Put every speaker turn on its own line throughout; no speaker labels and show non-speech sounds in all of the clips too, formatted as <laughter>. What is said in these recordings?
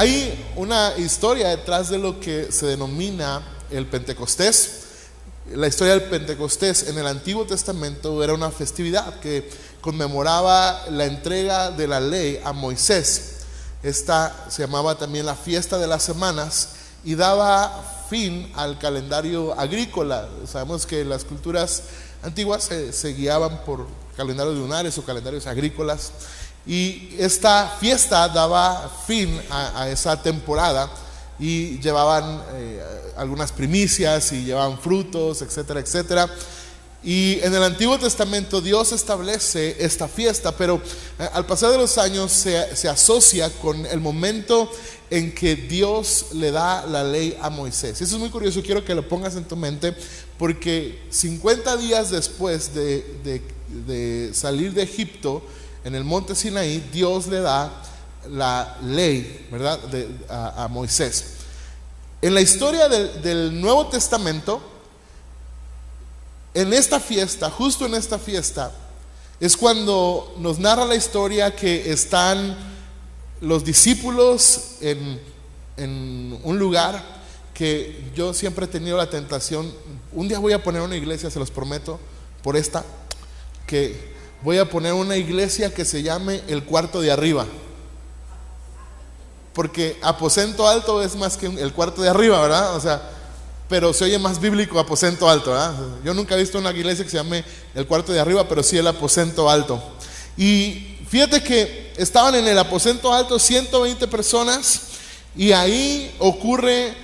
Hay una historia detrás de lo que se denomina el Pentecostés. La historia del Pentecostés en el Antiguo Testamento era una festividad que conmemoraba la entrega de la ley a Moisés. Esta se llamaba también la fiesta de las semanas y daba fin al calendario agrícola. Sabemos que las culturas antiguas se, guiaban por calendarios lunares o calendarios agrícolas y esta fiesta daba fin a, esa temporada y llevaban eh, algunas primicias y llevaban frutos, etcétera, etcétera. Y en el Antiguo Testamento Dios establece esta fiesta, pero eh, al pasar de los años se, se, asocia con el momento en que Dios le da la ley a Moisés. Eso es muy curioso, quiero que lo pongas en tu mente, porque 50 días después de, de, salir de Egipto, en el monte Sinaí, Dios le da la ley, ¿verdad?, a, Moisés. En la historia del, del Nuevo Testamento, en esta fiesta, justo en esta fiesta, es cuando nos narra la historia que están los discípulos en, un lugar que yo siempre he tenido la tentación, un día voy a poner una iglesia, se los prometo, por esta, que voy a poner una iglesia que se llame el cuarto de arriba. Porque aposento alto es más que el cuarto de arriba, ¿verdad? O sea, pero se oye más bíblico aposento alto. Yo nunca he visto una iglesia que se llame el cuarto de arriba, pero sí el aposento alto. Y fíjate que estaban en el aposento alto 120 personas y ahí ocurre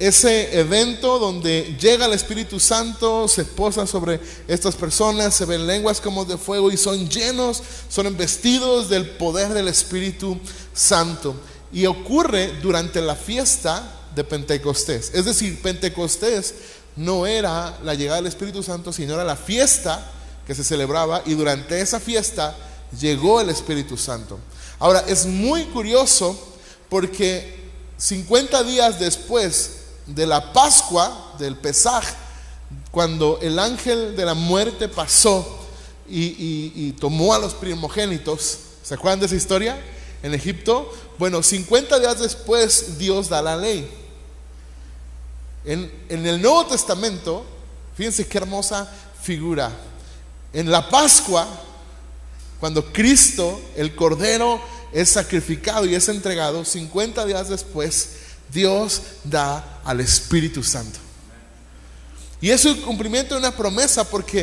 ese evento donde llega el Espíritu Santo, se posa sobre estas personas, se ven lenguas como de fuego y son llenos, son investidos del poder del Espíritu Santo. Y ocurre durante la fiesta de Pentecostés. Es decir, Pentecostés no era la llegada del Espíritu Santo, sino era la fiesta que se celebraba y durante esa fiesta llegó el Espíritu Santo. Ahora, es muy curioso porque 50 días después de la Pascua, del Pesaj, cuando el ángel de la muerte pasó y, y tomó a los primogénitos, ¿se acuerdan de esa historia? En Egipto, bueno, 50 días después Dios da la ley. En, el Nuevo Testamento, fíjense qué hermosa figura. En la Pascua, cuando Cristo, el Cordero, es sacrificado y es entregado, 50 días después, Dios da al Espíritu Santo. Y es el cumplimiento de una promesa porque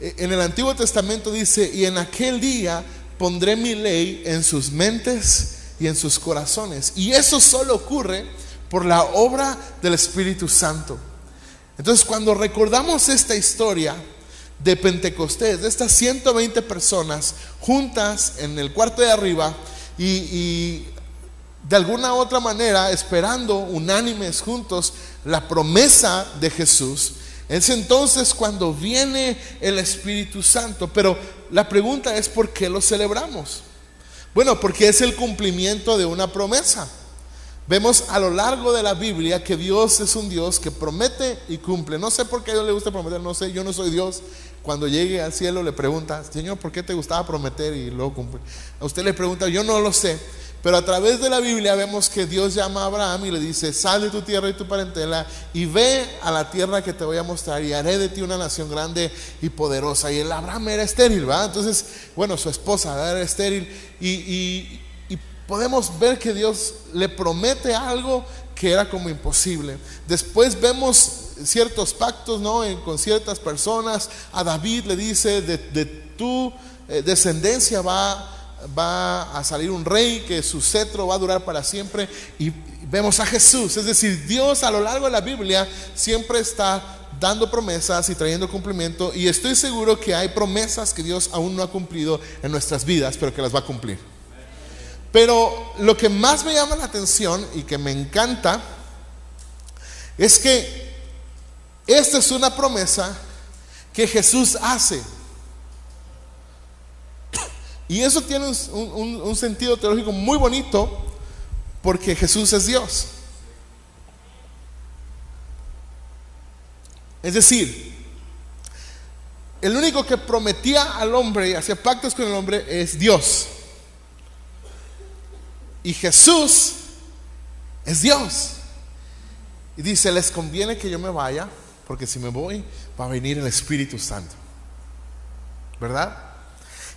eh, en el Antiguo Testamento dice, y en aquel día pondré mi ley en sus mentes y en sus corazones. Y eso solo ocurre por la obra del Espíritu Santo. Entonces cuando recordamos esta historia de Pentecostés, de estas 120 personas juntas en el cuarto de arriba y, de alguna otra manera esperando unánimes juntos la promesa de Jesús, es entonces cuando viene el Espíritu Santo. Pero la pregunta es, ¿por qué lo celebramos? Bueno, porque es el cumplimiento de una promesa. Vemos a lo largo de la Biblia que Dios es un Dios que promete y cumple. No sé por qué a Dios le gusta prometer, no sé, yo no soy Dios. Cuando llegue al cielo le pregunta, Señor, ¿por qué te gustaba prometer y luego cumple? A usted le pregunta, yo no lo sé. Pero a través de la Biblia vemos que Dios llama a Abraham y le dice, sal de tu tierra y tu parentela y ve a la tierra que te voy a mostrar y haré de ti una nación grande y poderosa. Y el Abraham era estéril, ¿verdad? Entonces, bueno, su esposa era estéril y podemos ver que Dios le promete algo que era como imposible. Después vemos ciertos pactos, ¿no? con ciertas personas. A David le dice, de, tu eh, descendencia va, va a salir un rey, que su cetro va a durar para siempre. Y vemos a Jesús. Es decir, Dios a lo largo de la Biblia siempre está dando promesas y trayendo cumplimiento. Y estoy seguro que hay promesas que Dios aún no ha cumplido en nuestras vidas, pero que las va a cumplir. Pero lo que más me llama la atención y que me encanta es que esta es una promesa que Jesús hace. Y eso tiene un, sentido teológico muy bonito porque Jesús es Dios. Es decir, el único que prometía al hombre y hacía pactos con el hombre es Dios. Y Jesús es Dios. Y dice, les conviene que yo me vaya, porque si me voy, va a venir el Espíritu Santo. ¿Verdad?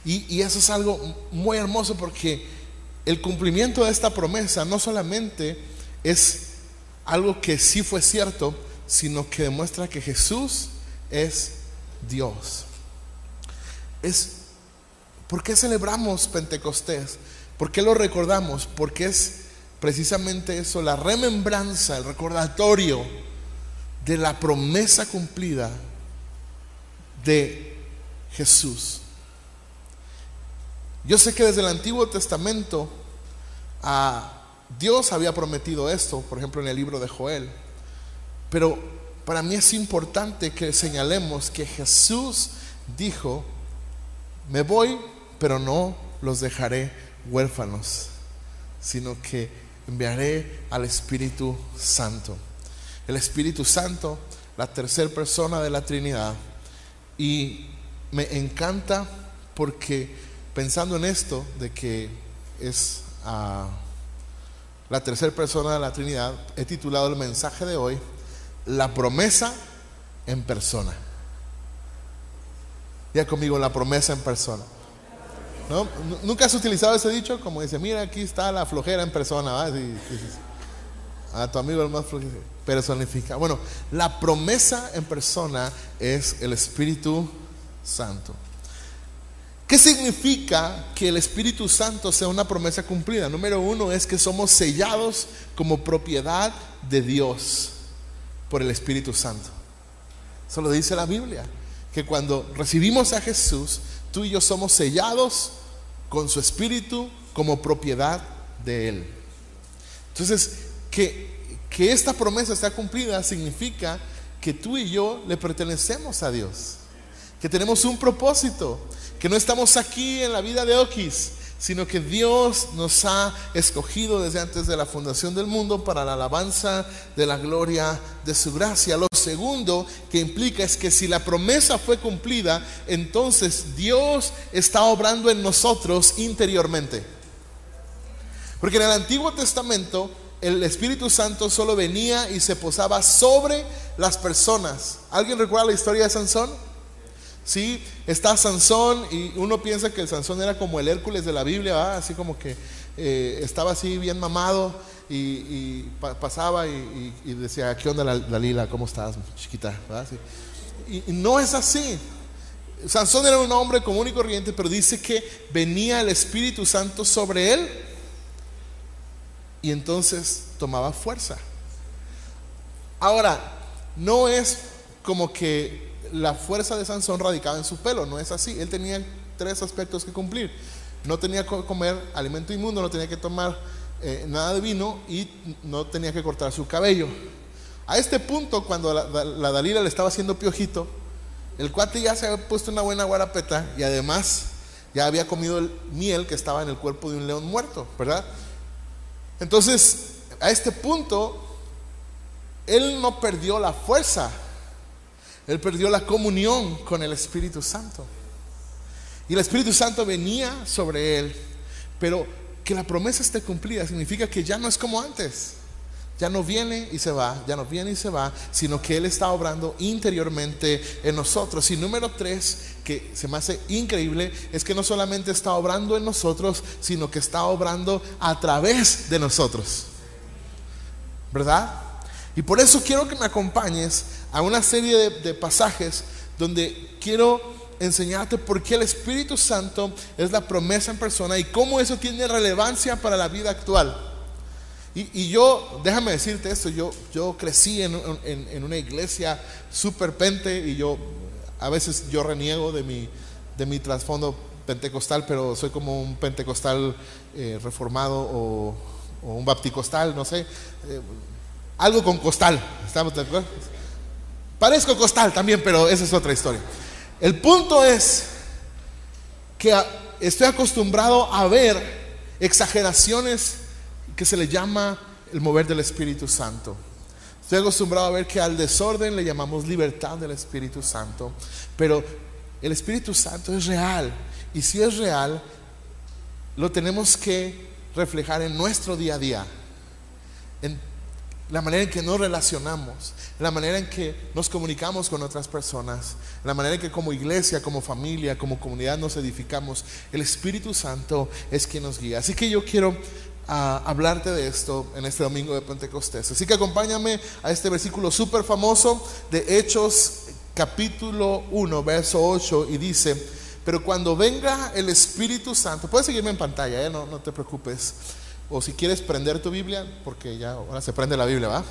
Y, eso es algo muy hermoso porque el cumplimiento de esta promesa no solamente es algo que sí fue cierto, sino que demuestra que Jesús es Dios. Es ¿Por qué celebramos Pentecostés? ¿Por qué lo recordamos? Porque es precisamente eso, la remembranza, el recordatorio de la promesa cumplida de Jesús. Yo sé que desde el Antiguo Testamento a Dios había prometido esto, por ejemplo en el libro de Joel, pero para mí es importante que señalemos que Jesús dijo, me voy, pero no los dejaré huérfanos, sino que enviaré al Espíritu Santo. El Espíritu Santo, la tercera persona de la Trinidad. Y me encanta porque pensando en esto, de que es ah, la tercera persona de la Trinidad, he titulado el mensaje de hoy, La promesa en persona. Ya conmigo, la promesa en persona. ¿No? ¿Nunca has utilizado ese dicho? Como dice, mira, aquí está la flojera en persona. a tu amigo el más flojero personifica. Bueno, la promesa en persona es el Espíritu Santo. ¿Qué significa que el Espíritu Santo sea una promesa cumplida? Número uno es que somos sellados como propiedad de Dios por el Espíritu Santo. Eso lo dice la Biblia, que cuando recibimos a Jesús, tú y yo somos sellados con su espíritu como propiedad de Él. Entonces, que, que esta promesa está cumplida significa que tú y yo le pertenecemos a Dios, que tenemos un propósito, que no estamos aquí en la vida de Oquis, sino que Dios nos ha escogido desde antes de la fundación del mundo para la alabanza de la gloria de su gracia. Lo segundo que implica es que si la promesa fue cumplida, entonces Dios está obrando en nosotros interiormente. Porque en el Antiguo Testamento el Espíritu Santo solo venía y se posaba sobre las personas. ¿Alguien recuerda la historia de Sansón? Sí, está Sansón y uno piensa que el Sansón era como el Hércules de la Biblia, así como que eh, estaba así bien mamado y, pasaba y, decía, ¿qué onda la, Lila? ¿Cómo estás, chiquita? Y, no es así. Sansón era un hombre común y corriente, pero dice que venía el Espíritu Santo sobre él y entonces tomaba fuerza. Ahora, no es como que la fuerza de Sansón radicaba en su pelo, no es así. Él tenía tres aspectos que cumplir. No tenía que comer alimento inmundo, no tenía que tomar eh, nada de vino y no tenía que cortar su cabello. A este punto, cuando la, Dalila le estaba haciendo piojito, el cuate ya se había puesto una buena guarapeta y además ya había comido el miel que estaba en el cuerpo de un león muerto, ¿verdad? Entonces, a este punto, él no perdió la fuerza él perdió la comunión con el Espíritu Santo. Y el Espíritu Santo venía sobre él. Pero que la promesa esté cumplida significa que ya no es como antes. Ya no viene y se va, ya no viene y se va, sino que Él está obrando interiormente en nosotros. Y número tres, que se me hace increíble, es que no solamente está obrando en nosotros, sino que está obrando a través de nosotros. ¿Verdad? Y por eso quiero que me acompañes a una serie de, pasajes donde quiero enseñarte por qué el Espíritu Santo es la promesa en persona y cómo eso tiene relevancia para la vida actual. Y, yo, déjame decirte esto, yo, yo crecí en, una iglesia súper pente y yo, a veces yo reniego de mi, de mi trasfondo pentecostal, pero soy como un pentecostal eh, reformado o, un bapticostal, no sé, eh, algo con costal, ¿estamos de acuerdo? Parezco costal también, pero esa es otra historia. El punto es que estoy acostumbrado a ver exageraciones que se le llama el mover del Espíritu Santo. Estoy acostumbrado a ver que al desorden le llamamos libertad del Espíritu Santo, pero el Espíritu Santo es real y si es real, lo tenemos que reflejar en nuestro día a día, la manera en que nos relacionamos, la manera en que nos comunicamos con otras personas, la manera en que como iglesia, como familia, como comunidad nos edificamos. El Espíritu Santo es quien nos guía. Así que yo quiero ah, hablarte de esto en este domingo de Pentecostés. Así que acompáñame a este versículo súper famoso de Hechos capítulo 1, verso 8, y dice, pero cuando venga el Espíritu Santo, puedes seguirme en pantalla, ¿eh? no, no te preocupes. O si quieres prender tu Biblia, porque ya ahora se prende la Biblia, ¿va?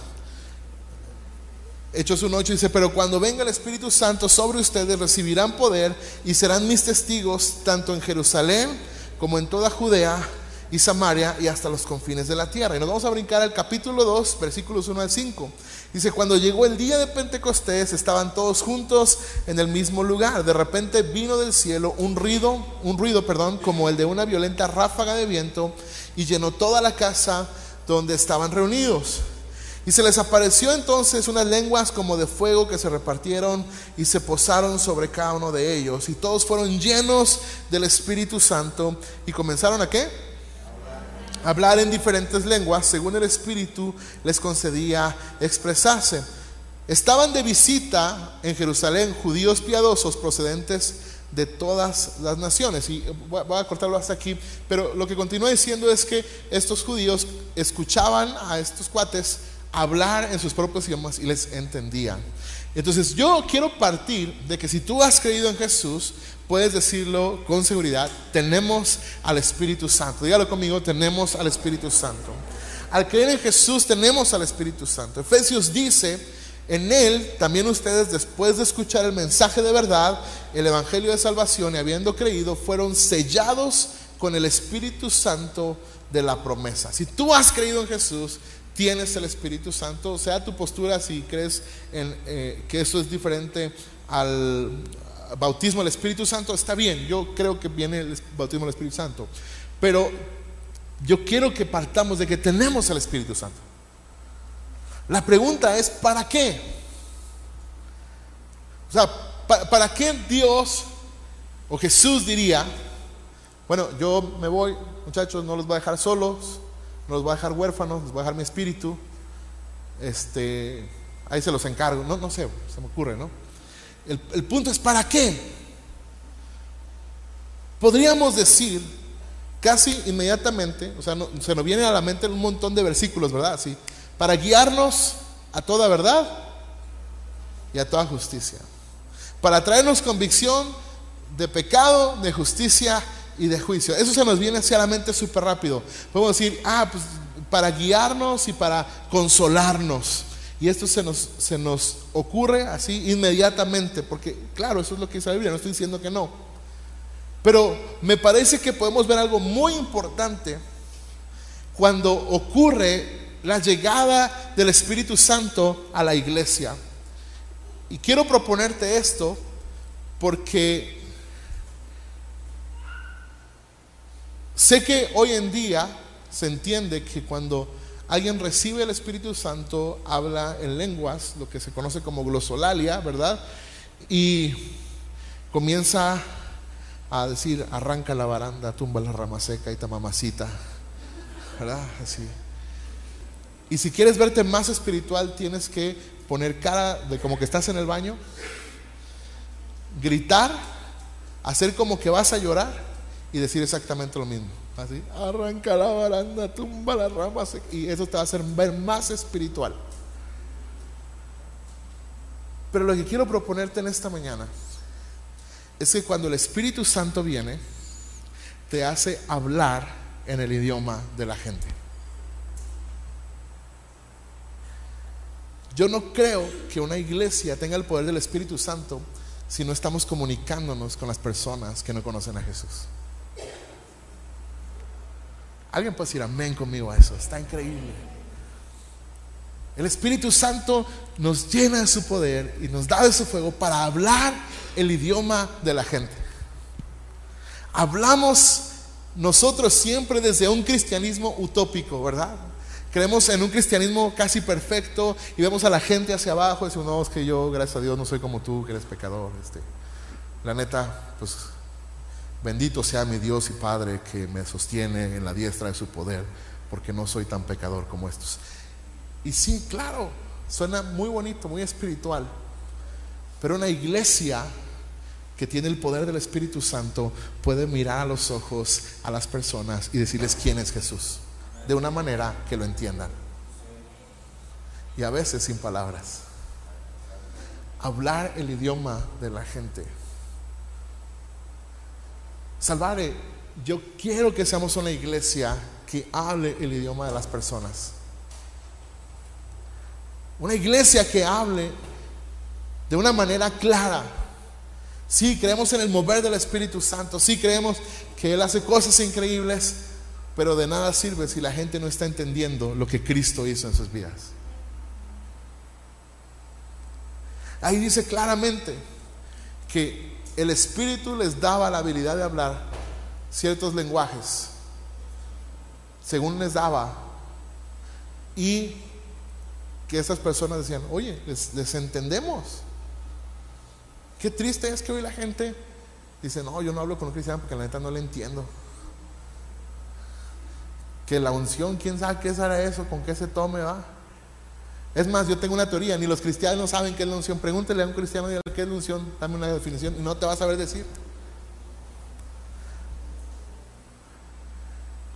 Hechos 1.8 dice, pero cuando venga el Espíritu Santo sobre ustedes recibirán poder y serán mis testigos tanto en Jerusalén como en toda Judea y Samaria y hasta los confines de la tierra. Y nos vamos a brincar al capítulo 2, versículos 1 al 5. Dice, cuando llegó el día de Pentecostés, estaban todos juntos en el mismo lugar. De repente vino del cielo un ruido, un ruido, perdón, como el de una violenta ráfaga de viento y llenó toda la casa donde estaban reunidos. Y se les apareció entonces unas lenguas como de fuego que se repartieron y se posaron sobre cada uno de ellos. Y todos fueron llenos del Espíritu Santo y comenzaron a qué? hablar en diferentes lenguas según el Espíritu les concedía expresarse. Estaban de visita en Jerusalén judíos piadosos procedentes de todas las naciones. Y voy a cortarlo hasta aquí, pero lo que continúa diciendo es que estos judíos escuchaban a estos cuates hablar en sus propios idiomas y les entendían. Entonces yo quiero partir de que si tú has creído en Jesús, puedes decirlo con seguridad, tenemos al Espíritu Santo. Dígalo conmigo, tenemos al Espíritu Santo. Al creer en Jesús tenemos al Espíritu Santo. Efesios dice, en Él también ustedes después de escuchar el mensaje de verdad, el Evangelio de Salvación y habiendo creído, fueron sellados con el Espíritu Santo de la promesa. Si tú has creído en Jesús, tienes el Espíritu Santo, sea tu postura si crees eh, que eso es diferente al bautismo del Espíritu Santo, está bien, yo creo que viene el bautismo del Espíritu Santo, pero yo quiero que partamos de que tenemos el Espíritu Santo. La pregunta es, ¿para qué? O sea, ¿para, qué Dios o Jesús diría, bueno, yo me voy, muchachos, no los voy a dejar solos, no los voy a dejar huérfanos, les voy a dejar mi espíritu. Este, ahí se los encargo. No, no sé, se me ocurre, ¿no? El, punto es ¿para qué? Podríamos decir casi inmediatamente, o sea, se nos viene a la mente un montón de versículos, ¿verdad? Así, para guiarnos a toda verdad y a toda justicia. Para traernos convicción de pecado, de justicia y de juicio. Eso se nos viene hacia la mente súper rápido. Podemos decir, ah, pues para guiarnos y para consolarnos. Y esto se nos, se nos ocurre así inmediatamente, porque claro, eso es lo que dice la Biblia, no estoy diciendo que no. Pero me parece que podemos ver algo muy importante cuando ocurre la llegada del Espíritu Santo a la iglesia. Y quiero proponerte esto porque Sé que hoy en día se entiende que cuando alguien recibe el Espíritu Santo, habla en lenguas, lo que se conoce como glosolalia, ¿verdad? Y comienza a decir, arranca la baranda, tumba la rama seca y ta mamacita, ¿verdad? Así. Y si quieres verte más espiritual, tienes que poner cara de como que estás en el baño, gritar, hacer como que vas a llorar y decir exactamente lo mismo. Así, arranca la baranda, tumba las ramas y eso te va a hacer ver más espiritual. Pero lo que quiero proponerte en esta mañana es que cuando el Espíritu Santo viene, te hace hablar en el idioma de la gente. Yo no creo que una iglesia tenga el poder del Espíritu Santo si no estamos comunicándonos con las personas que no conocen a Jesús. Alguien puede decir amén conmigo a eso, está increíble. El Espíritu Santo nos llena de su poder y nos da de su fuego para hablar el idioma de la gente. Hablamos nosotros siempre desde un cristianismo utópico, ¿verdad? Creemos en un cristianismo casi perfecto y vemos a la gente hacia abajo y decimos, no, es que yo, gracias a Dios, no soy como tú, que eres pecador. Este. La neta, pues Bendito sea mi Dios y Padre que me sostiene en la diestra de su poder, porque no soy tan pecador como estos. Y sí, claro, suena muy bonito, muy espiritual, pero una iglesia que tiene el poder del Espíritu Santo puede mirar a los ojos a las personas y decirles quién es Jesús, de una manera que lo entiendan. Y a veces sin palabras. Hablar el idioma de la gente. Salvare, yo quiero que seamos una iglesia que hable el idioma de las personas. Una iglesia que hable de una manera clara. Sí, creemos en el mover del Espíritu Santo. Sí, creemos que Él hace cosas increíbles. Pero de nada sirve si la gente no está entendiendo lo que Cristo hizo en sus vidas. Ahí dice claramente que el Espíritu les daba la habilidad de hablar ciertos lenguajes, según les daba, y que esas personas decían, oye, les, entendemos. Qué triste es que hoy la gente dice, no, yo no hablo con un cristiano porque la neta no le entiendo. Que la unción, quién sabe qué será eso, con qué se tome, va. Es más, yo tengo una teoría, ni los cristianos saben qué es la unción. Pregúntele a un cristiano qué es la unción, dame una definición y no te vas a saber decir.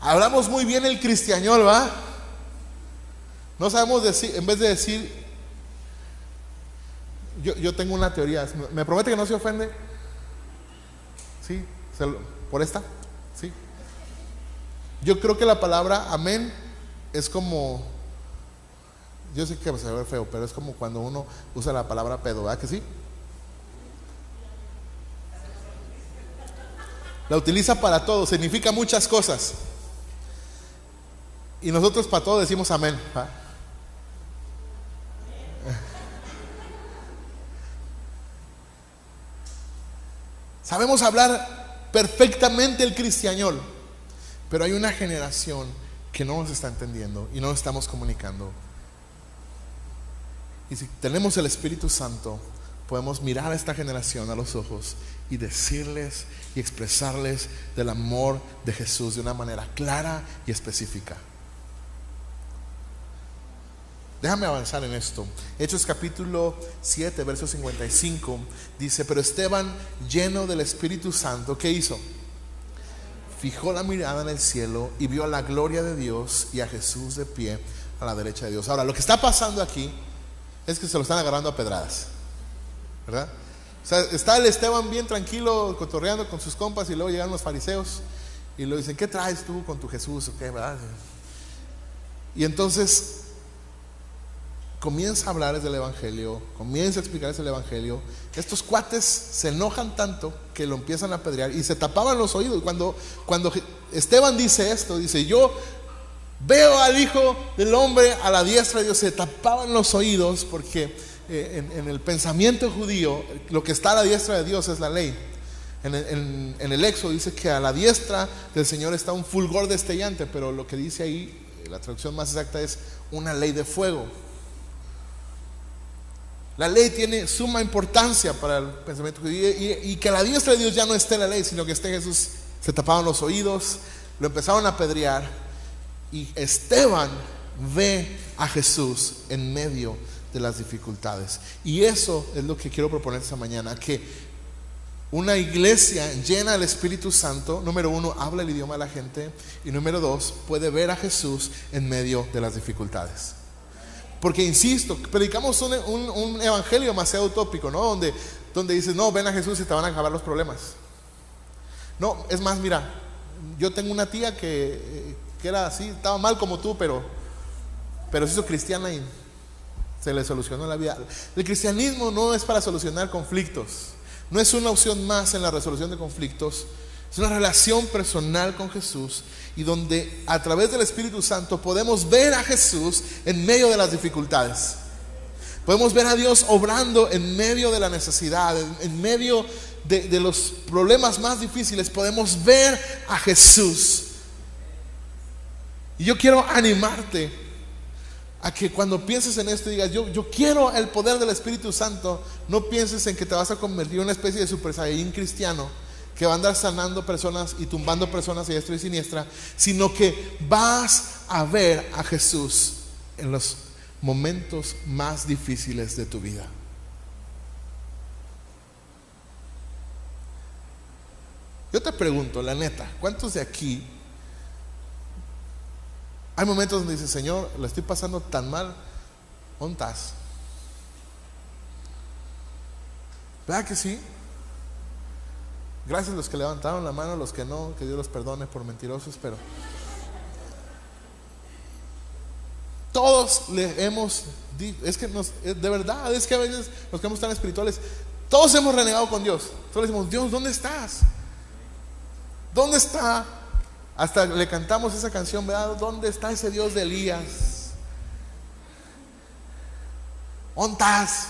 Hablamos muy bien el cristianol, ¿va? No sabemos decir, en vez de decir, yo, tengo una teoría, ¿me promete que no se ofende? ¿Sí? ¿Por esta? Yo creo que la palabra amén es como yo sé que se ve feo, pero es como cuando uno usa la palabra pedo, ¿verdad que sí? La utiliza para todo, significa muchas cosas. Y nosotros para todo decimos amén. Sabemos hablar perfectamente el cristianol, pero hay una generación que no nos está entendiendo y no nos estamos comunicando. Y si tenemos el Espíritu Santo, podemos mirar a esta generación a los ojos y decirles y expresarles del amor de Jesús de una manera clara y específica. Déjame avanzar en esto. Hechos capítulo 7, verso 55 dice, pero Esteban, lleno del Espíritu Santo, ¿qué hizo? Fijó la mirada en el cielo y vio a la gloria de Dios y a Jesús de pie a la derecha de Dios. Ahora, lo que está pasando aquí es que se lo están agarrando a pedradas. ¿Verdad? O sea, está el Esteban bien tranquilo, cotorreando con sus compas, y luego llegan los fariseos y le dicen, ¿qué traes tú con tu Jesús? ¿O qué, verdad? Y entonces comienza a hablarles del Evangelio, comienza a explicarles el Evangelio. Estos cuates se enojan tanto que lo empiezan a apedrear y se tapaban los oídos. Cuando, cuando Esteban dice esto, dice, yo Veo al Hijo del Hombre a la diestra de Dios. Se tapaban los oídos porque eh, en, el pensamiento judío lo que está a la diestra de Dios es la ley. En, en, el Éxodo dice que a la diestra del Señor está un fulgor destellante, pero lo que dice ahí, eh, la traducción más exacta es una ley de fuego. La ley tiene suma importancia para el pensamiento judío y, y que la diestra de Dios ya no esté la ley, sino que esté Jesús. Se tapaban los oídos, lo empezaron a apedrear y Esteban ve a Jesús en medio de las dificultades. Y eso es lo que quiero proponer esta mañana, que una iglesia llena del Espíritu Santo, número uno, habla el idioma de la gente y número dos, puede ver a Jesús en medio de las dificultades. Porque, insisto, predicamos un, evangelio demasiado utópico, ¿no? Donde, donde dices, no, ven a Jesús y te van a acabar los problemas. No, es más, mira, yo tengo una tía que, eh, que era así, estaba mal como tú, pero, pero se hizo cristiana y se le solucionó la vida. El cristianismo no es para solucionar conflictos, no es una opción más en la resolución de conflictos, es una relación personal con Jesús y donde a través del Espíritu Santo podemos ver a Jesús en medio de las dificultades. Podemos ver a Dios obrando en medio de la necesidad, en, medio de, los problemas más difíciles. Podemos ver a Jesús y yo quiero animarte a que cuando pienses en esto digas, yo, yo quiero el poder del Espíritu Santo, no pienses en que te vas a convertir en una especie de super saiyajin cristiano que va a andar sanando personas y tumbando personas a diestra y siniestra, sino que vas a ver a Jesús en los momentos más difíciles de tu vida. Yo te pregunto, la neta, ¿cuántos de aquí hay momentos donde dices, Señor, lo estoy pasando tan mal, ¿dónde estás? ¿Verdad que sí? Gracias a los que levantaron la mano, los que no, que Dios los perdone por mentirosos, pero todos le hemos es que nos, de verdad, es que a veces los que hemos tan espirituales, todos hemos renegado con Dios. Todos decimos, Dios, ¿dónde estás? ¿Dónde está? Hasta le cantamos esa canción, ¿verdad? ¿Dónde está ese Dios de Elías? ¿Dónde estás?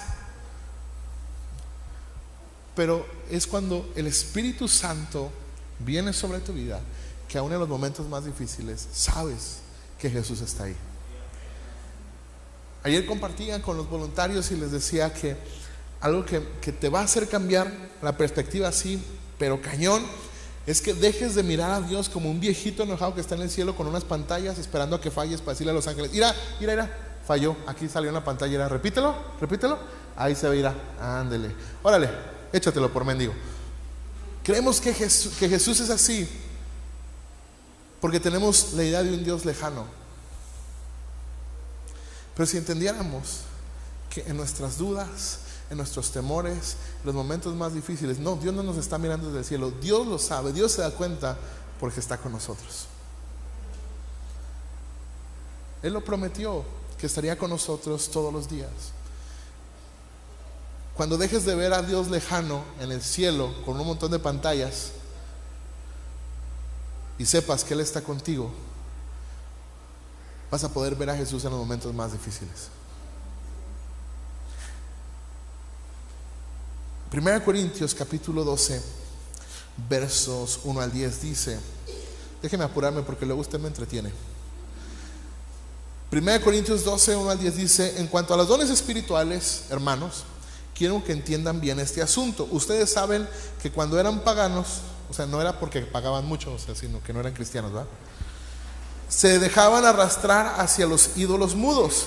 Pero es cuando el Espíritu Santo viene sobre tu vida que aún en los momentos más difíciles sabes que Jesús está ahí. Ayer compartía con los voluntarios y les decía que algo que, que te va a hacer cambiar la perspectiva así, pero cañón, es que dejes de mirar a Dios como un viejito enojado que está en el cielo con unas pantallas esperando a que falles para decirle a los ángeles, mira, mira, mira, falló, aquí salió en la pantalla, repítelo, repítelo, ahí se ve, ándele, órale, échatelo por mendigo. Creemos que Jesús, que Jesús es así porque tenemos la idea de un Dios lejano. Pero si entendiéramos que en nuestras dudas, en nuestros temores, en los momentos más difíciles, no, Dios no nos está mirando desde el cielo, Dios lo sabe, Dios se da cuenta porque está con nosotros. Él lo prometió que estaría con nosotros todos los días. Cuando dejes de ver a Dios lejano en el cielo con un montón de pantallas y sepas que Él está contigo, vas a poder ver a Jesús en los momentos más difíciles. 1 Corintios capítulo 12, versos 1 al 10 dice, déjeme apurarme porque luego usted me entretiene. 1 Corintios 12, 1 al 10 dice, en cuanto a los dones espirituales, hermanos, quiero que entiendan bien este asunto. Ustedes saben que cuando eran paganos, o sea, no era porque pagaban mucho, o sea, sino que no eran cristianos, ¿verdad? se dejaban arrastrar hacia los ídolos mudos.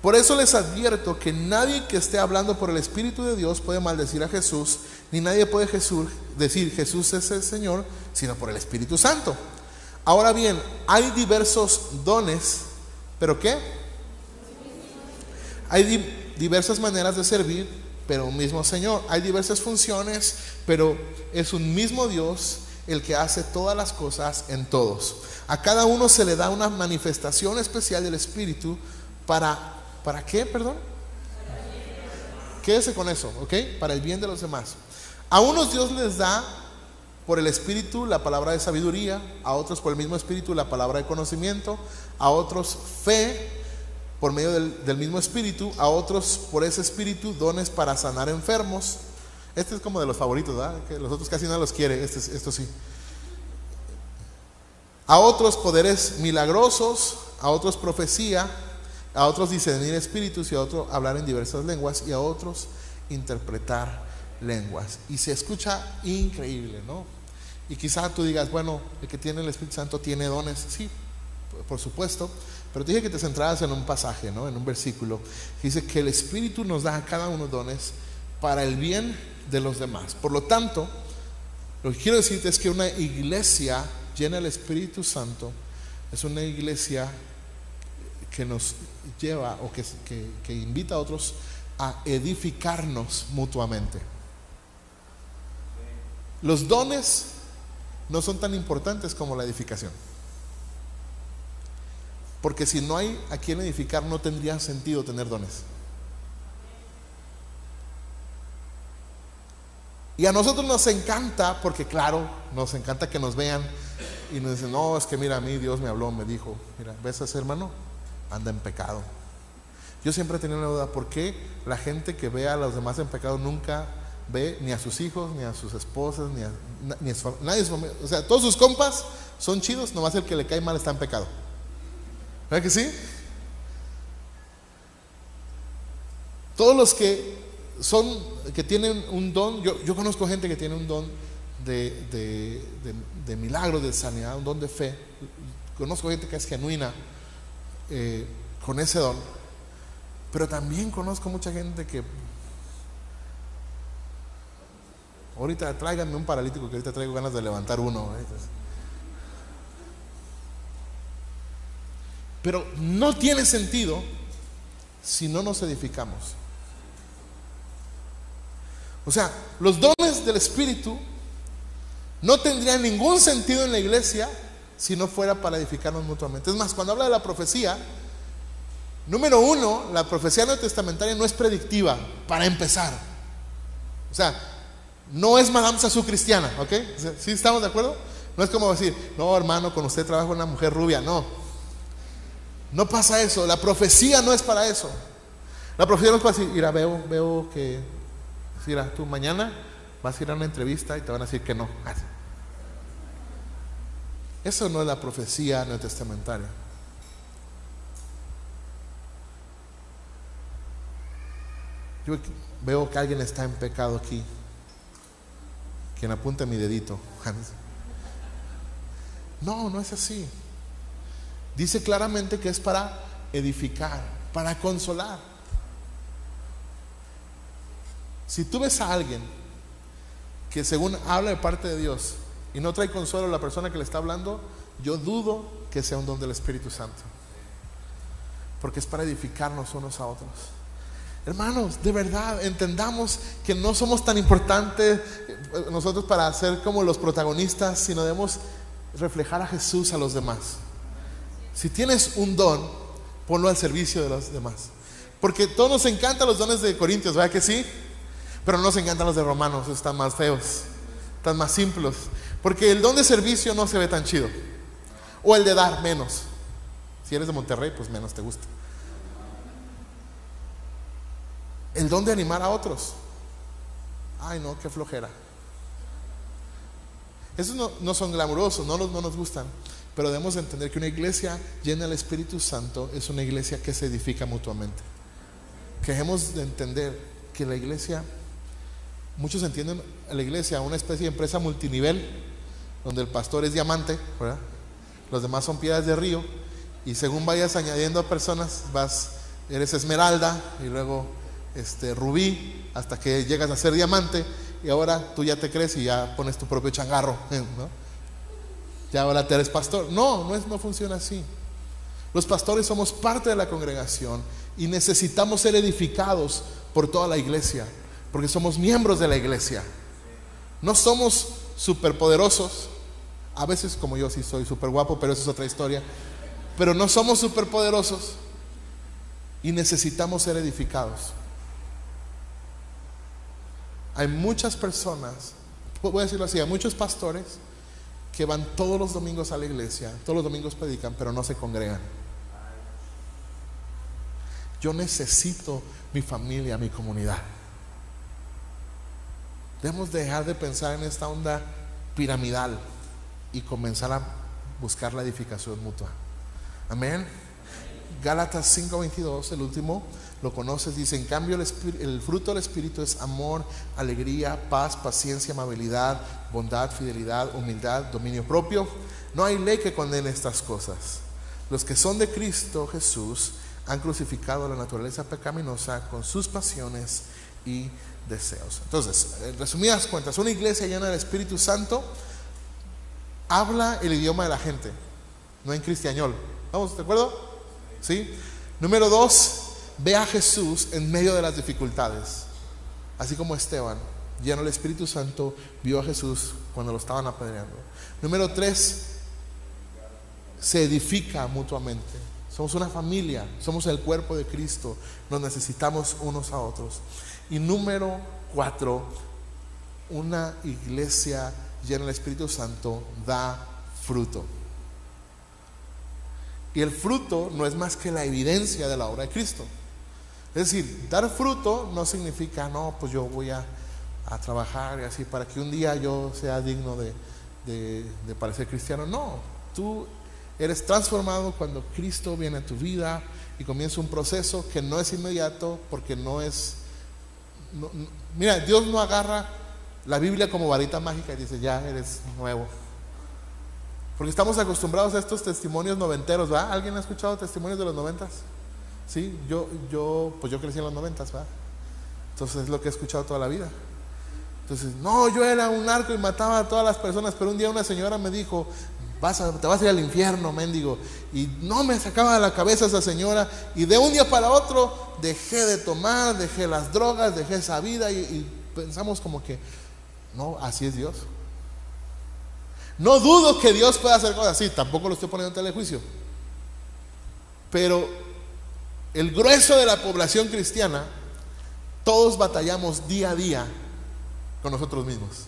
Por eso les advierto que nadie que esté hablando por el Espíritu de Dios puede maldecir a Jesús, ni nadie puede Jesús, decir Jesús es el Señor, sino por el Espíritu Santo. Ahora bien, hay diversos dones, pero ¿qué? Hay diversas maneras de servir, pero un mismo Señor. Hay diversas funciones, pero es un mismo Dios el que hace todas las cosas en todos. A cada uno se le da una manifestación especial del Espíritu para, ¿para qué, perdón? Quédese con eso, ¿ok? Para el bien de los demás. A unos Dios les da por el Espíritu la palabra de sabiduría, a otros por el mismo Espíritu la palabra de conocimiento, a otros fe por medio del, mismo Espíritu, a otros por ese Espíritu dones para sanar enfermos. Este es como de los favoritos, ¿verdad? Que los otros casi no los quiere, este, esto sí a otros poderes milagrosos, a otros profecía, a otros discernir espíritus y a otros hablar en diversas lenguas y a otros interpretar lenguas. Y se escucha increíble, ¿no? Y quizá tú digas, bueno, el que tiene el Espíritu Santo tiene dones, sí, por supuesto, pero te dije que te centraras en un pasaje, ¿no? En un versículo. dice que el Espíritu nos da a cada uno dones para el bien de los demás. Por lo tanto, lo que quiero decirte es que una iglesia llena el Espíritu Santo, es una iglesia que nos lleva o que, que invita a otros a edificarnos mutuamente. Los dones no son tan importantes como la edificación. Porque si no hay a quien edificar, no tendría sentido tener dones. Y a nosotros nos encanta, porque claro, nos encanta que nos vean y nos dicen, no, es que mira, a mí Dios me habló, me dijo, mira, ¿ves a ese hermano? Anda en pecado. Yo siempre he tenido una duda, ¿por qué la gente que ve a los demás en pecado nunca ve ni a sus hijos, ni a sus esposas, ni a, ni nadie? O sea, todos sus compas son chidos, nomás el que le cae mal está en pecado. ¿Verdad que sí? Todos los que son, que tienen un don, yo, conozco gente que tiene un don de, de, de, milagros, de sanidad, un don de fe. Conozco gente que es genuina eh, con ese don, pero también conozco mucha gente que ahorita tráiganme un paralítico que ahorita traigo ganas de levantar uno. ¿eh? Pero no tiene sentido si no nos edificamos. O sea, los dones del Espíritu no tendrían ningún sentido en la iglesia si no fuera para edificarnos mutuamente. Es más, cuando habla de la profecía, número uno, la profecía neotestamentaria no es predictiva, para empezar. O sea, no es Madame Sassou cristiana, ¿ok? ¿Sí estamos de acuerdo? No es como decir, no, hermano, con usted trabaja una mujer rubia, no. No pasa eso, la profecía no es para eso. La profecía no es para decir, mira, veo, veo que, mira, tú mañana vas a ir a una entrevista y te van a decir que no. Eso no es la profecía neotestamentaria. Yo veo que alguien está en pecado aquí. Quien apunte mi dedito. No, no es así. Dice claramente que es para edificar, para consolar. Si tú ves a alguien que según habla de parte de Dios y no trae consuelo a la persona que le está hablando, yo dudo que sea un don del Espíritu Santo. Porque es para edificarnos unos a otros. Hermanos, de verdad, entendamos que no somos tan importantes eh, nosotros para ser como los protagonistas, sino debemos reflejar a Jesús a los demás. Si tienes un don, ponlo al servicio de los demás. Porque todos nos encantan los dones de Corintios, ¿verdad que sí? Pero no nos encantan los de Romanos, están más feos, están más simples. Porque el don de servicio no se ve tan chido. O el de dar menos. Si eres de Monterrey, pues menos te gusta. El don de animar a otros. Ay, no, qué flojera. Esos no, son glamurosos, no, no nos gustan. Pero debemos entender que una iglesia llena del Espíritu Santo es una iglesia que se edifica mutuamente. Que debemos de entender que la iglesia, muchos entienden a la iglesia una especie de empresa multinivel, donde el pastor es diamante, los demás son piedras de río, y según vayas añadiendo personas, vas, eres esmeralda, y luego este, rubí, hasta que llegas a ser diamante, y ahora tú ya te crees y ya pones tu propio changarro. <laughs> ¿no? Ya ahora te eres pastor. No, no, es, no funciona así. Los pastores somos parte de la congregación y necesitamos ser edificados por toda la iglesia, porque somos miembros de la iglesia. No somos superpoderosos, a veces como yo sí soy súper guapo, pero eso es otra historia, pero no somos superpoderosos y necesitamos ser edificados. Hay muchas personas, voy a decirlo así, hay muchos pastores que van todos los domingos a la iglesia, todos los domingos predican, pero no se congregan. Yo necesito mi familia, mi comunidad. Debemos dejar de pensar en esta onda piramidal y comenzar a buscar la edificación mutua. Amén. Gálatas 5:22, el último, lo conoces, dice, en cambio el, fruto del Espíritu es amor, alegría, paz, paciencia, amabilidad, bondad, fidelidad, humildad, dominio propio. No hay ley que condene estas cosas. Los que son de Cristo Jesús han crucificado la naturaleza pecaminosa con sus pasiones y deseos. Entonces, en resumidas cuentas, una iglesia llena del Espíritu Santo habla el idioma de la gente, no en cristianol. ¿Vamos, de acuerdo? ¿Sí? Número dos, ve a Jesús en medio de las dificultades. Así como Esteban, lleno del Espíritu Santo, vio a Jesús cuando lo estaban apedreando. Número tres, se edifica mutuamente. Somos una familia, somos el cuerpo de Cristo, nos necesitamos unos a otros. Y número cuatro, una iglesia llena del Espíritu Santo da fruto. Y el fruto no es más que la evidencia de la obra de Cristo. Es decir, dar fruto no significa, no, pues yo voy a, trabajar y así para que un día yo sea digno de, de, parecer cristiano. No, tú eres transformado cuando Cristo viene a tu vida y comienza un proceso que no es inmediato porque no es... mira, Dios no agarra la Biblia como varita mágica y dice, ya eres nuevo. Porque estamos acostumbrados a estos testimonios noventeros, ¿va? ¿Alguien ha escuchado testimonios de los noventas? Sí, yo, yo, pues yo crecí en los noventas, ¿va? Entonces es lo que he escuchado toda la vida. Entonces, no, yo era un narco y mataba a todas las personas, pero un día una señora me dijo, vas te vas a ir al infierno, mendigo. Y no me sacaba de la cabeza esa señora. Y de un día para otro dejé de tomar, dejé las drogas, dejé esa vida y, y pensamos como que, no, así es Dios. No dudo que Dios pueda hacer cosas así, tampoco lo estoy poniendo en telejuicio. Pero el grueso de la población cristiana, todos batallamos día a día con nosotros mismos.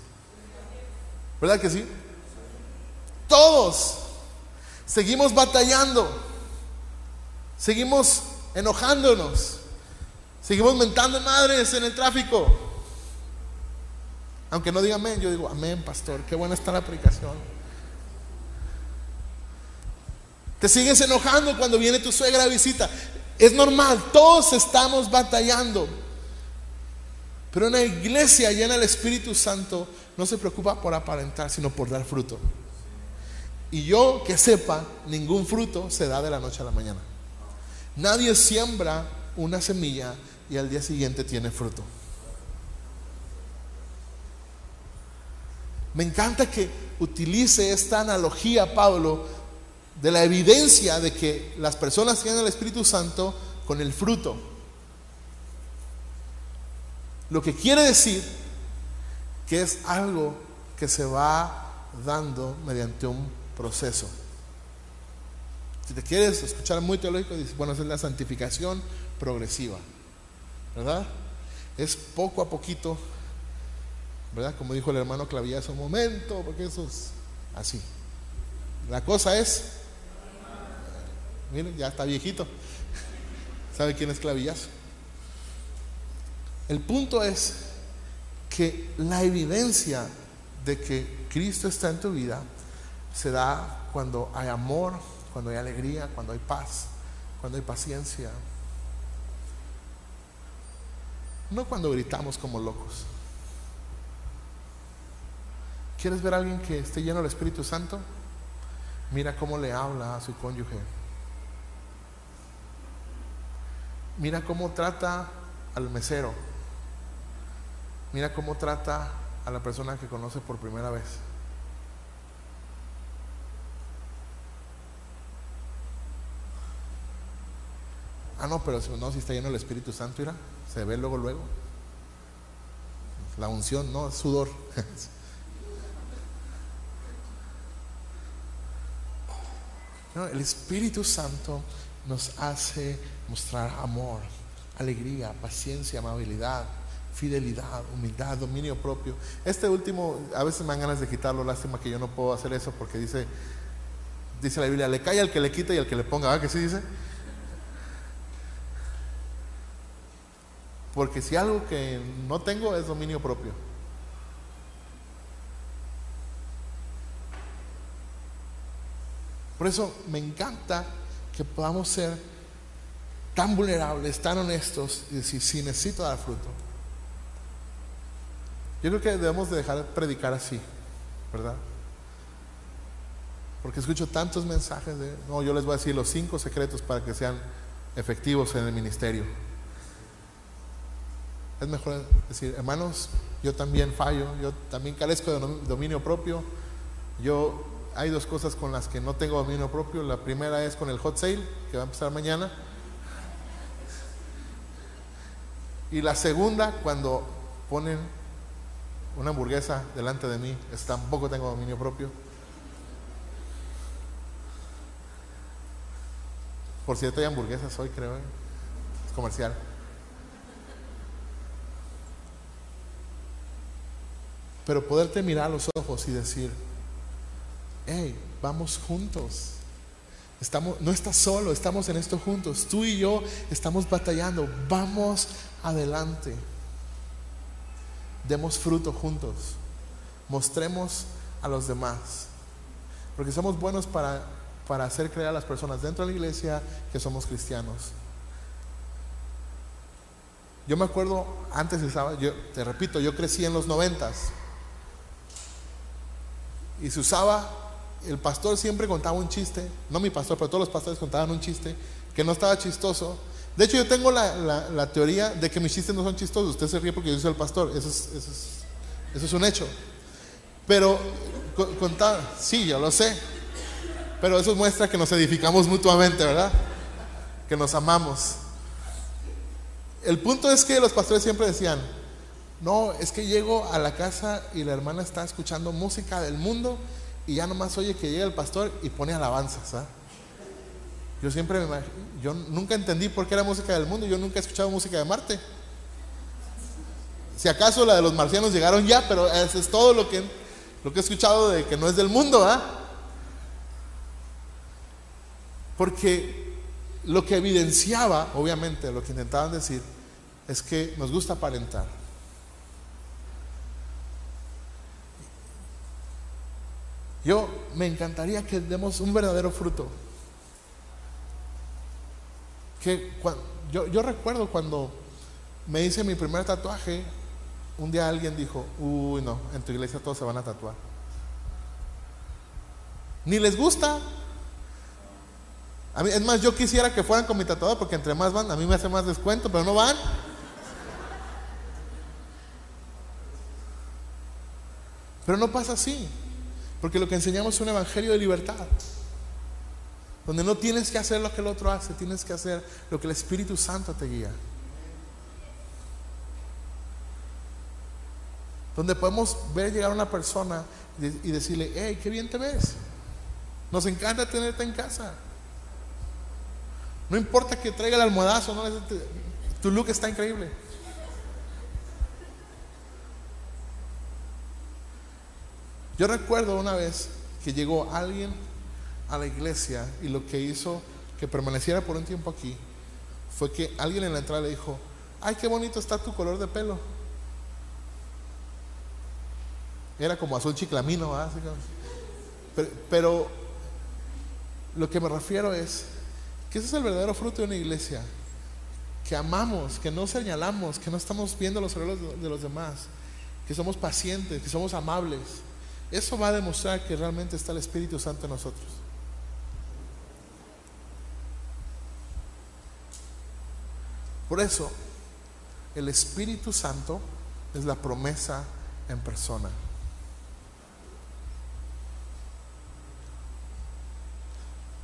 ¿Verdad que sí? Todos seguimos batallando, seguimos enojándonos, seguimos mentando madres en el tráfico. Aunque no diga amén, yo digo amén, pastor, qué buena está la aplicación. Te sigues enojando cuando viene tu suegra a visita. Es normal, todos estamos batallando. Pero una iglesia llena del Espíritu Santo no se preocupa por aparentar, sino por dar fruto. Y yo que sepa, ningún fruto se da de la noche a la mañana. Nadie siembra una semilla y al día siguiente tiene fruto. Me encanta que utilice esta analogía, Pablo, de la evidencia de que las personas tienen el Espíritu Santo con el fruto. Lo que quiere decir que es algo que se va dando mediante un proceso. Si te quieres escuchar muy teológico, dices, bueno, es la santificación progresiva, ¿verdad? Es poco a poquito, ¿verdad? Como dijo el hermano Clavilla hace un momento, porque eso es así. La cosa es, miren, ya está viejito. ¿Sabe quién es Clavillazo? El punto es que la evidencia de que Cristo está en tu vida se da cuando hay amor, cuando hay alegría, cuando hay paz, cuando hay paciencia. No cuando gritamos como locos. ¿Quieres ver a alguien que esté lleno del Espíritu Santo? Mira cómo le habla a su cónyuge. Mira cómo trata al mesero. Mira cómo trata a la persona que conoce por primera vez. Ah, no, pero no, si está lleno el Espíritu Santo, mira, se ve luego, luego. La unción, no, sudor. <laughs> el Espíritu Santo nos hace mostrar amor, alegría, paciencia, amabilidad, fidelidad, humildad, dominio propio. Este último, a veces me dan ganas de quitarlo, lástima que yo no puedo hacer eso porque dice, dice la Biblia, le cae al que le quita y al que le ponga, ¿verdad que sí dice? Porque si algo que no tengo es dominio propio. Por eso me encanta que podamos ser tan vulnerables, tan honestos y decir, si necesito dar fruto. Yo creo que debemos de dejar de predicar así, ¿verdad? Porque escucho tantos mensajes de, no, yo les voy a decir los cinco secretos para que sean efectivos en el ministerio. Es mejor decir, hermanos, yo también fallo, yo también carezco de dominio propio. Yo hay dos cosas con las que no tengo dominio propio. La primera es con el hot sale, que va a empezar mañana. Y la segunda, cuando ponen una hamburguesa delante de mí, es, tampoco tengo dominio propio. Por cierto, hay hamburguesas hoy, creo. ¿eh? Es comercial. Pero poderte mirar a los ojos y decir, hey, vamos juntos. Estamos, no estás solo, estamos en esto juntos. Tú y yo estamos batallando. Vamos adelante. Demos fruto juntos. Mostremos a los demás. Porque somos buenos para, para hacer creer a las personas dentro de la iglesia que somos cristianos. Yo me acuerdo, antes estaba, yo te repito, yo crecí en los noventas. y se usaba, el pastor siempre contaba un chiste, no mi pastor, pero todos los pastores contaban un chiste que no estaba chistoso. De hecho, yo tengo la, teoría de que mis chistes no son chistosos. Usted se ríe porque yo soy el pastor, eso es, eso es, eso es un hecho. Pero contaba, sí, yo lo sé, pero eso muestra que nos edificamos mutuamente, ¿verdad? Que nos amamos. El punto es que los pastores siempre decían, no, es que llego a la casa y la hermana está escuchando música del mundo y ya nomás oye que llega el pastor y pone alabanzas. ¿ah? Yo siempre me yo nunca entendí por qué era música del mundo, yo nunca he escuchado música de Marte. Si acaso la de los marcianos llegaron ya, pero eso es todo lo que, lo que he escuchado de que no es del mundo, ¿ah? Porque lo que evidenciaba, obviamente, lo que intentaban decir, es que nos gusta aparentar. Yo me encantaría que demos un verdadero fruto. Que yo, recuerdo cuando me hice mi primer tatuaje, un día alguien dijo, uy no, en tu iglesia todos se van a tatuar. Ni les gusta, a mí, es más, yo quisiera que fueran con mi tatuador porque entre más van, a mí me hace más descuento, pero no van. Pero no pasa así, porque lo que enseñamos es un evangelio de libertad, donde no tienes que hacer lo que el otro hace, tienes que hacer lo que el Espíritu Santo te guía. Donde podemos ver llegar a una persona y decirle, hey, qué bien te ves. Nos encanta tenerte en casa. No importa que traiga el almohadazo, ¿no? tu look está increíble. Yo recuerdo una vez que llegó alguien a la iglesia y lo que hizo que permaneciera por un tiempo aquí fue que alguien en la entrada le dijo, ay, qué bonito está tu color de pelo. Era como azul chiclamino, pero, pero lo que me refiero es que ese es el verdadero fruto de una iglesia. Que amamos, que no señalamos, que no estamos viendo los errores de los demás, que somos pacientes, que somos amables. Eso va a demostrar que realmente está el Espíritu Santo en nosotros. Por eso, el Espíritu Santo es la promesa en persona.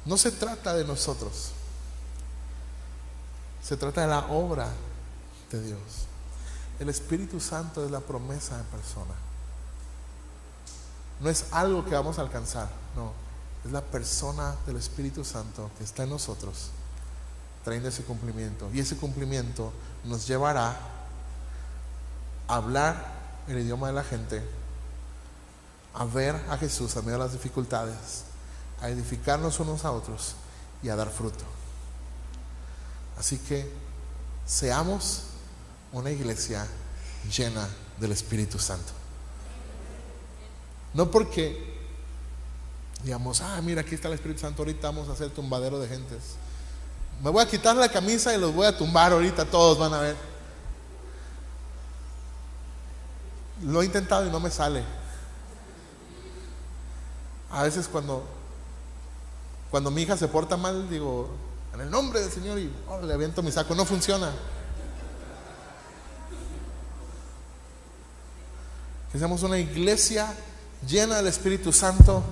No se trata de nosotros. Se trata de la obra de Dios. El Espíritu Santo es la promesa en persona. No es algo que vamos a alcanzar, no. Es la persona del Espíritu Santo que está en nosotros, trayendo ese cumplimiento. Y ese cumplimiento nos llevará a hablar el idioma de la gente, a ver a Jesús a medio de las dificultades, a edificarnos unos a otros y a dar fruto. Así que seamos una iglesia llena del Espíritu Santo. No porque digamos, ah, mira, aquí está el Espíritu Santo, ahorita vamos a hacer tumbadero de gentes. Me voy a quitar la camisa y los voy a tumbar ahorita, todos van a ver. Lo he intentado y no me sale. A veces cuando cuando mi hija se porta mal, digo, en el nombre del Señor y oh, le aviento mi saco, no funciona. Que seamos una iglesia llena del Espíritu Santo,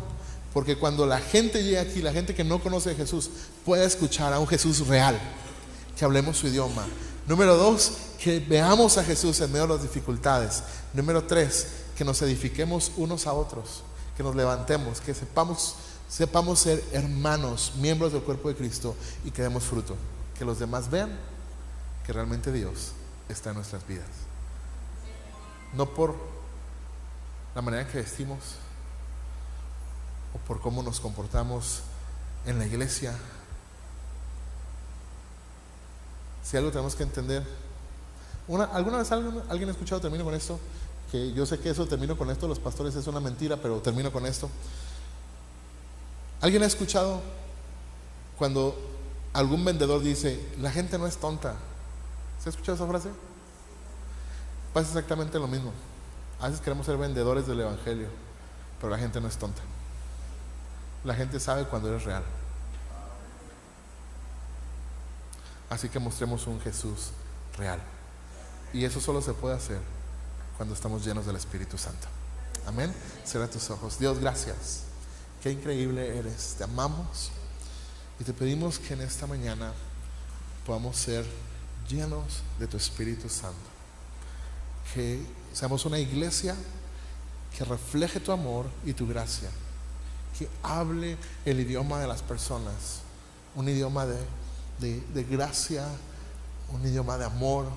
porque cuando la gente llega aquí, la gente que no conoce a Jesús, pueda escuchar a un Jesús real, que hablemos su idioma. Número dos, que veamos a Jesús en medio de las dificultades. Número tres, que nos edifiquemos unos a otros, que nos levantemos, que sepamos ser hermanos, miembros del cuerpo de Cristo y que demos fruto. Que los demás vean que realmente Dios está en nuestras vidas. No por la manera en que vestimos o por cómo nos comportamos en la iglesia. Si algo tenemos que entender. ¿Alguna vez alguien, alguien ha escuchado, termino con esto? Que yo sé que eso termino con esto, los pastores es una mentira, pero termino con esto. ¿Alguien ha escuchado cuando algún vendedor dice, la gente no es tonta? ¿Se ha escuchado esa frase? Pasa exactamente lo mismo. A veces queremos ser vendedores del Evangelio pero la gente no es tonta. La gente sabe cuando eres real. Así que mostremos un Jesús real. Y eso solo se puede hacer cuando estamos llenos del Espíritu Santo. Amén. Cierra tus ojos. Dios, gracias. Qué increíble eres. Te amamos. Y te pedimos que en esta mañana podamos ser llenos de tu Espíritu Santo. Que seamos una iglesia que refleje tu amor y tu gracia. Que hable el idioma de las personas. Un idioma de, de, gracia, un idioma de amor,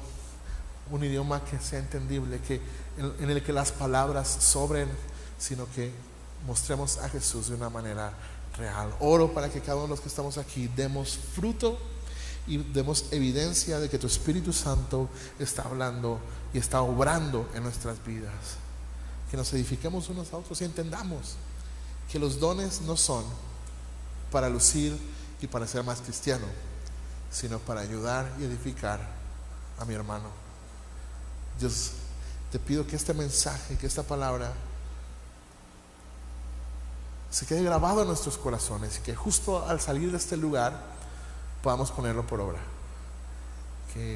un idioma que sea entendible, que, en, en el que las palabras sobren, sino que mostremos a Jesús de una manera real. Oro para que cada uno de los que estamos aquí demos fruto y demos evidencia de que tu Espíritu Santo está hablando y está obrando en nuestras vidas. Que nos edifiquemos unos a otros y entendamos que los dones no son para lucir y para ser más cristiano, sino para ayudar y edificar a mi hermano. Dios, te pido que este mensaje, que esta palabra se quede grabado en nuestros corazones y que justo al salir de este lugar podamos ponerlo por obra. Que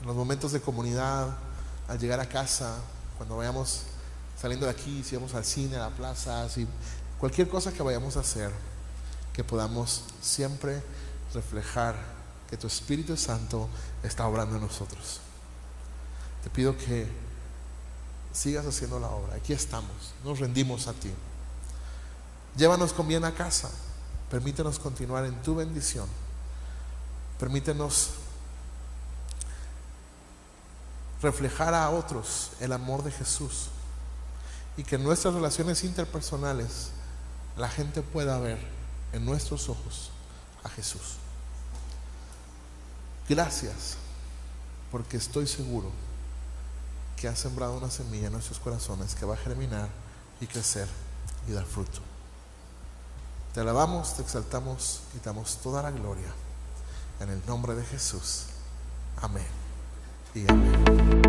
en los momentos de comunidad, al llegar a casa, cuando vayamos saliendo de aquí, si vamos al cine, a la plaza, si cualquier cosa que vayamos a hacer, que podamos siempre reflejar que tu Espíritu Santo está obrando en nosotros. Te pido que sigas haciendo la obra. Aquí estamos, nos rendimos a ti. Llévanos con bien a casa. Permítenos continuar en tu bendición. Permítenos reflejar a otros el amor de Jesús y que en nuestras relaciones interpersonales la gente pueda ver en nuestros ojos a Jesús. Gracias porque estoy seguro que has sembrado una semilla en nuestros corazones que va a germinar y crecer y dar fruto. Te alabamos, te exaltamos y damos toda la gloria. En el nombre de Jesús. Amén y amén.